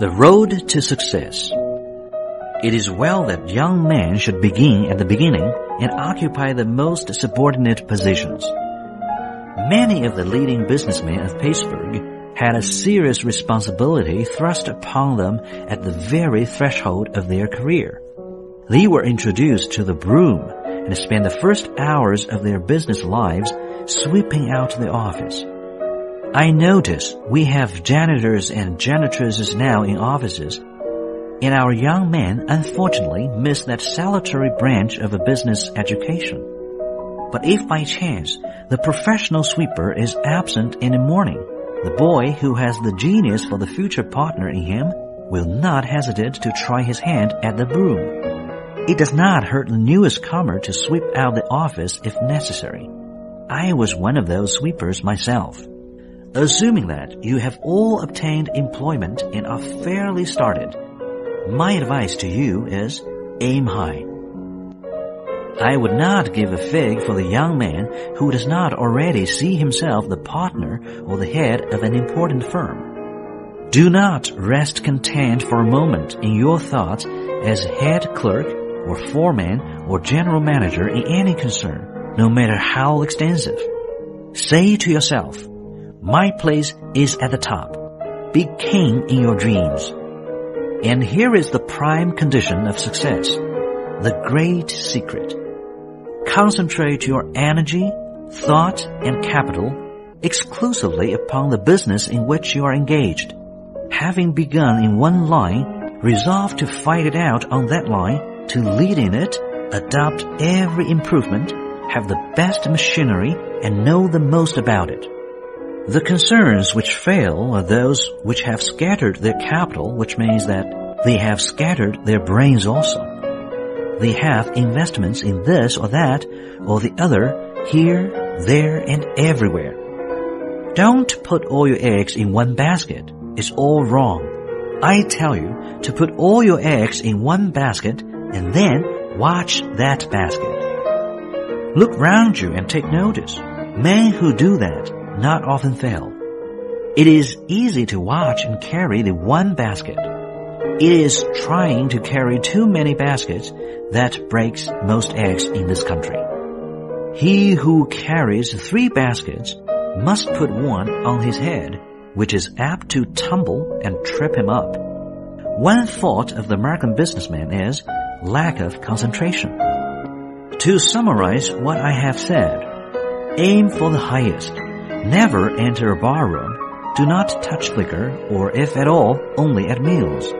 The Road to Success It is well that young men should begin at the beginning and occupy the most subordinate positions. Many of the leading businessmen of Pittsburgh had a serious responsibility thrust upon them at the very threshold of their career. They were introduced to the broom and spent the first hours of their business lives sweeping out the office. I notice we have janitors and janitresses now in offices, and our young men unfortunately miss that salutary branch of a business education. But if by chance the professional sweeper is absent in the morning, the boy who has the genius for the future partner in him will not hesitate to try his hand at the broom. It does not hurt the newest comer to sweep out the office if necessary. I was one of those sweepers myself. Assuming that you have all obtained employment and are fairly started, my advice to you is aim high. I would not give a fig for the young man who does not already see himself the partner or the head of an important firm. Do not rest content for a moment in your thoughts as head clerk or foreman or general manager in any concern, no matter how extensive. Say to yourself, my place is at the top. Be king in your dreams. And here is the prime condition of success. The great secret. Concentrate your energy, thought, and capital exclusively upon the business in which you are engaged. Having begun in one line, resolve to fight it out on that line, to lead in it, adopt every improvement, have the best machinery, and know the most about it. The concerns which fail are those which have scattered their capital, which means that they have scattered their brains also. They have investments in this or that or the other, here, there, and everywhere. Don't put all your eggs in one basket. It's all wrong. I tell you to put all your eggs in one basket and then watch that basket. Look round you and take notice. Men who do that not often fail. It is easy to watch and carry the one basket. It is trying to carry too many baskets that breaks most eggs in this country. He who carries three baskets must put one on his head, which is apt to tumble and trip him up. One fault of the American businessman is lack of concentration. To summarize what I have said, aim for the highest Never enter a barroom. Do not touch liquor, or if at all, only at meals.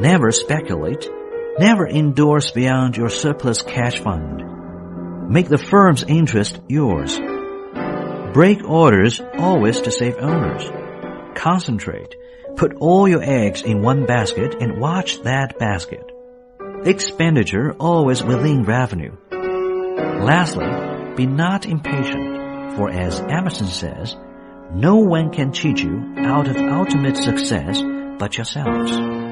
Never speculate. Never endorse beyond your surplus cash fund. Make the firm's interest yours. Break orders always to save owners. Concentrate. Put all your eggs in one basket and watch that basket. Expenditure always within revenue. Lastly, be not impatient. For as Emerson says, no one can cheat you out of ultimate success but yourselves.